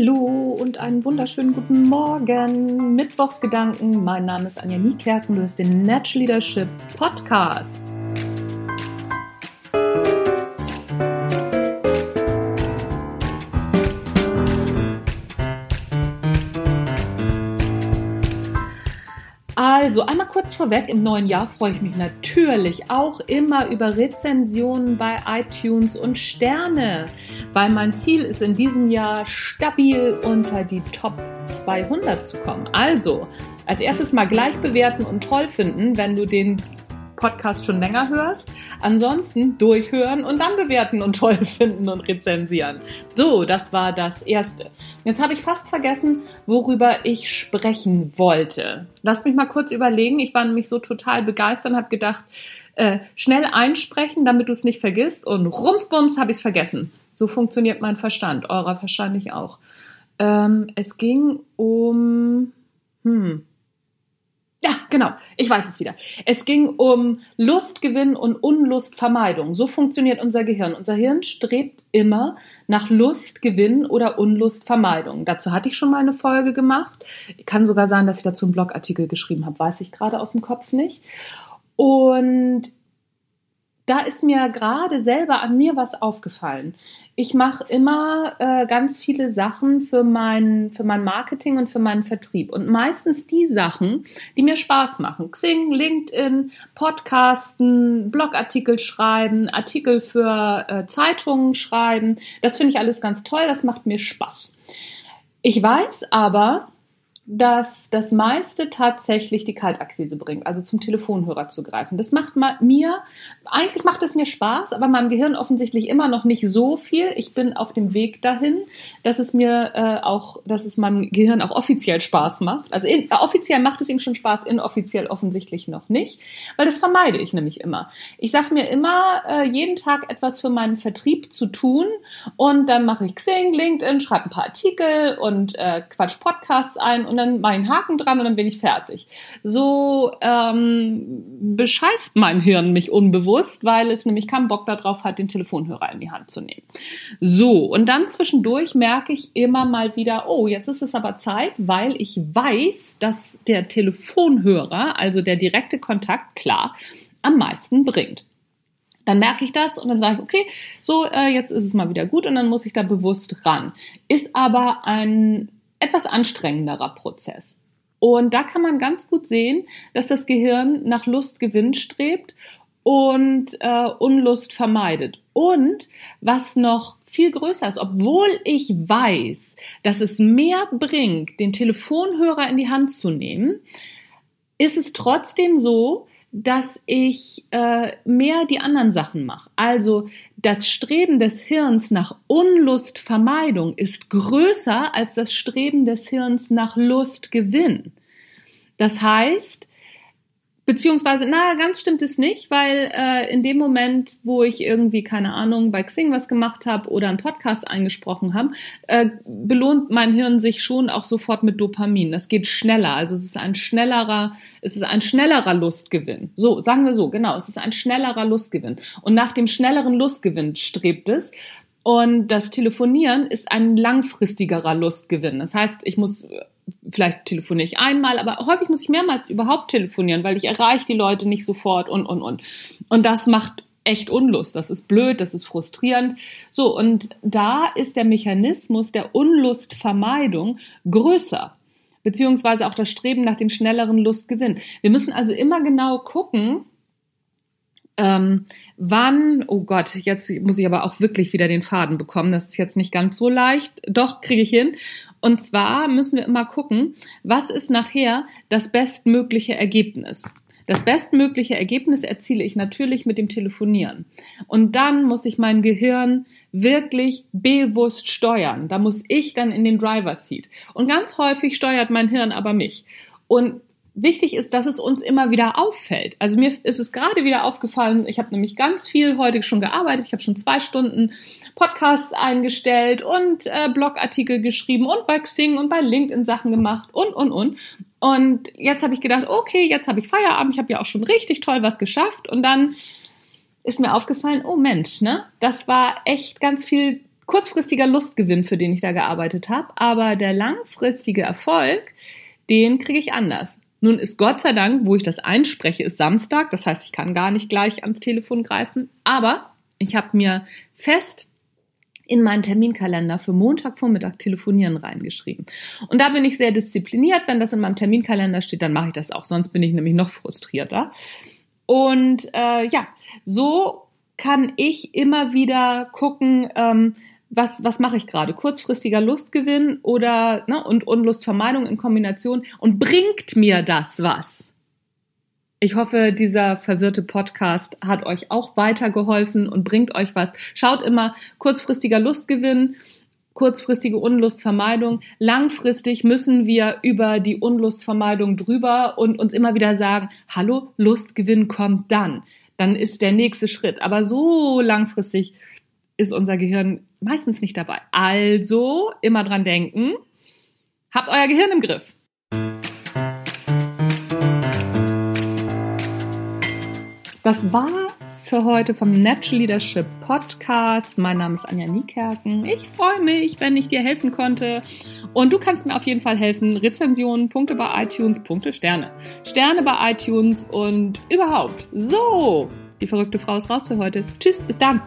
Hallo und einen wunderschönen guten Morgen. Mittwochsgedanken. Mein Name ist Anja Niekerken. Du hast den Natural Leadership Podcast. Also einmal kurz vorweg, im neuen Jahr freue ich mich natürlich auch immer über Rezensionen bei iTunes und Sterne, weil mein Ziel ist in diesem Jahr stabil unter die Top 200 zu kommen. Also als erstes mal gleich bewerten und toll finden, wenn du den Podcast schon länger hörst. Ansonsten durchhören und dann bewerten und toll finden und rezensieren. So, das war das Erste. Jetzt habe ich fast vergessen, worüber ich sprechen wollte. Lass mich mal kurz überlegen. Ich war nämlich so total begeistert und habe gedacht, äh, schnell einsprechen, damit du es nicht vergisst. Und rumsbums habe ich es vergessen. So funktioniert mein Verstand. Eurer wahrscheinlich auch. Ähm, es ging um... Hm, genau. Ich weiß es wieder. Es ging um Lustgewinn und Unlustvermeidung. So funktioniert unser Gehirn. Unser Hirn strebt immer nach Lustgewinn oder Unlustvermeidung. Dazu hatte ich schon mal eine Folge gemacht. Kann sogar sein, dass ich dazu einen Blogartikel geschrieben habe. Weiß ich gerade aus dem Kopf nicht. Und da ist mir gerade selber an mir was aufgefallen ich mache immer äh, ganz viele Sachen für mein, für mein Marketing und für meinen Vertrieb. Und meistens die Sachen, die mir Spaß machen. Xing, LinkedIn, Podcasten, Blogartikel schreiben, Artikel für äh, Zeitungen schreiben. Das finde ich alles ganz toll, das macht mir Spaß. Ich weiß aber, dass das meiste tatsächlich die Kaltakquise bringt, also zum Telefonhörer zu greifen. Das macht mir, eigentlich macht es mir Spaß, aber meinem Gehirn offensichtlich immer noch nicht so viel. Ich bin auf dem Weg dahin, dass es mir äh, auch, dass es meinem Gehirn auch offiziell Spaß macht. Also in, äh, offiziell macht es ihm schon Spaß, inoffiziell offensichtlich noch nicht, weil das vermeide ich nämlich immer. Ich sage mir immer, äh, jeden Tag etwas für meinen Vertrieb zu tun und dann mache ich Xing, LinkedIn, schreibe ein paar Artikel und äh, quatsch Podcasts ein und dann mache ich einen Haken dran und dann bin ich fertig. So ähm, bescheißt mein Hirn mich unbewusst, weil es nämlich keinen Bock darauf hat, den Telefonhörer in die Hand zu nehmen. So, und dann zwischendurch merke ich immer mal wieder, oh, jetzt ist es aber Zeit, weil ich weiß, dass der Telefonhörer, also der direkte Kontakt, klar, am meisten bringt. Dann merke ich das und dann sage ich, okay, so, äh, jetzt ist es mal wieder gut und dann muss ich da bewusst ran. Ist aber ein etwas anstrengenderer Prozess. Und da kann man ganz gut sehen, dass das Gehirn nach Lustgewinn strebt und äh, Unlust vermeidet. Und was noch viel größer ist, obwohl ich weiß, dass es mehr bringt, den Telefonhörer in die Hand zu nehmen, ist es trotzdem so, dass ich äh, mehr die anderen Sachen mache. Also das Streben des Hirns nach Unlustvermeidung ist größer als das Streben des Hirns nach Lustgewinn. Das heißt, Beziehungsweise, na, ganz stimmt es nicht, weil äh, in dem Moment, wo ich irgendwie, keine Ahnung, bei Xing was gemacht habe oder einen Podcast eingesprochen habe, äh, belohnt mein Hirn sich schon auch sofort mit Dopamin. Das geht schneller. Also es ist ein schnellerer, es ist ein schnellerer Lustgewinn. So, sagen wir so, genau, es ist ein schnellerer Lustgewinn. Und nach dem schnelleren Lustgewinn strebt es. Und das Telefonieren ist ein langfristigerer Lustgewinn. Das heißt, ich muss vielleicht telefoniere ich einmal, aber häufig muss ich mehrmals überhaupt telefonieren, weil ich erreiche die Leute nicht sofort und, und, und. Und das macht echt Unlust. Das ist blöd, das ist frustrierend. So, und da ist der Mechanismus der Unlustvermeidung größer. Beziehungsweise auch das Streben nach dem schnelleren Lustgewinn. Wir müssen also immer genau gucken, ähm, wann, oh Gott, jetzt muss ich aber auch wirklich wieder den Faden bekommen. Das ist jetzt nicht ganz so leicht. Doch, kriege ich hin. Und zwar müssen wir immer gucken, was ist nachher das bestmögliche Ergebnis. Das bestmögliche Ergebnis erziele ich natürlich mit dem Telefonieren. Und dann muss ich mein Gehirn wirklich bewusst steuern. Da muss ich dann in den Driver Seat. Und ganz häufig steuert mein Hirn aber mich. Und wichtig ist, dass es uns immer wieder auffällt. Also mir ist es gerade wieder aufgefallen, ich habe nämlich ganz viel heute schon gearbeitet, ich habe schon zwei Stunden Podcasts eingestellt und äh, Blogartikel geschrieben und bei Xing und bei LinkedIn Sachen gemacht und, und, und. Und jetzt habe ich gedacht, okay, jetzt habe ich Feierabend, ich habe ja auch schon richtig toll was geschafft und dann ist mir aufgefallen, oh Mensch, ne, das war echt ganz viel kurzfristiger Lustgewinn, für den ich da gearbeitet habe, aber der langfristige Erfolg, den kriege ich anders. Nun ist Gott sei Dank, wo ich das einspreche, ist Samstag, das heißt, ich kann gar nicht gleich ans Telefon greifen, aber ich habe mir fest in meinen Terminkalender für Montagvormittag telefonieren reingeschrieben. Und da bin ich sehr diszipliniert. Wenn das in meinem Terminkalender steht, dann mache ich das auch. Sonst bin ich nämlich noch frustrierter. Und äh, ja, so kann ich immer wieder gucken, ähm, was, was mache ich gerade? Kurzfristiger Lustgewinn oder ne, und Unlustvermeidung in Kombination und bringt mir das was? Ich hoffe, dieser verwirrte Podcast hat euch auch weitergeholfen und bringt euch was. Schaut immer kurzfristiger Lustgewinn, kurzfristige Unlustvermeidung. Langfristig müssen wir über die Unlustvermeidung drüber und uns immer wieder sagen, hallo, Lustgewinn kommt dann. Dann ist der nächste Schritt. Aber so langfristig ist unser Gehirn meistens nicht dabei. Also immer dran denken, habt euer Gehirn im Griff. Das war's für heute vom Natural Leadership Podcast. Mein Name ist Anja Niekerken. Ich freue mich, wenn ich dir helfen konnte. Und du kannst mir auf jeden Fall helfen. Rezensionen, Punkte bei iTunes, Punkte, Sterne. Sterne bei iTunes und überhaupt. So, die verrückte Frau ist raus für heute. Tschüss, bis dann.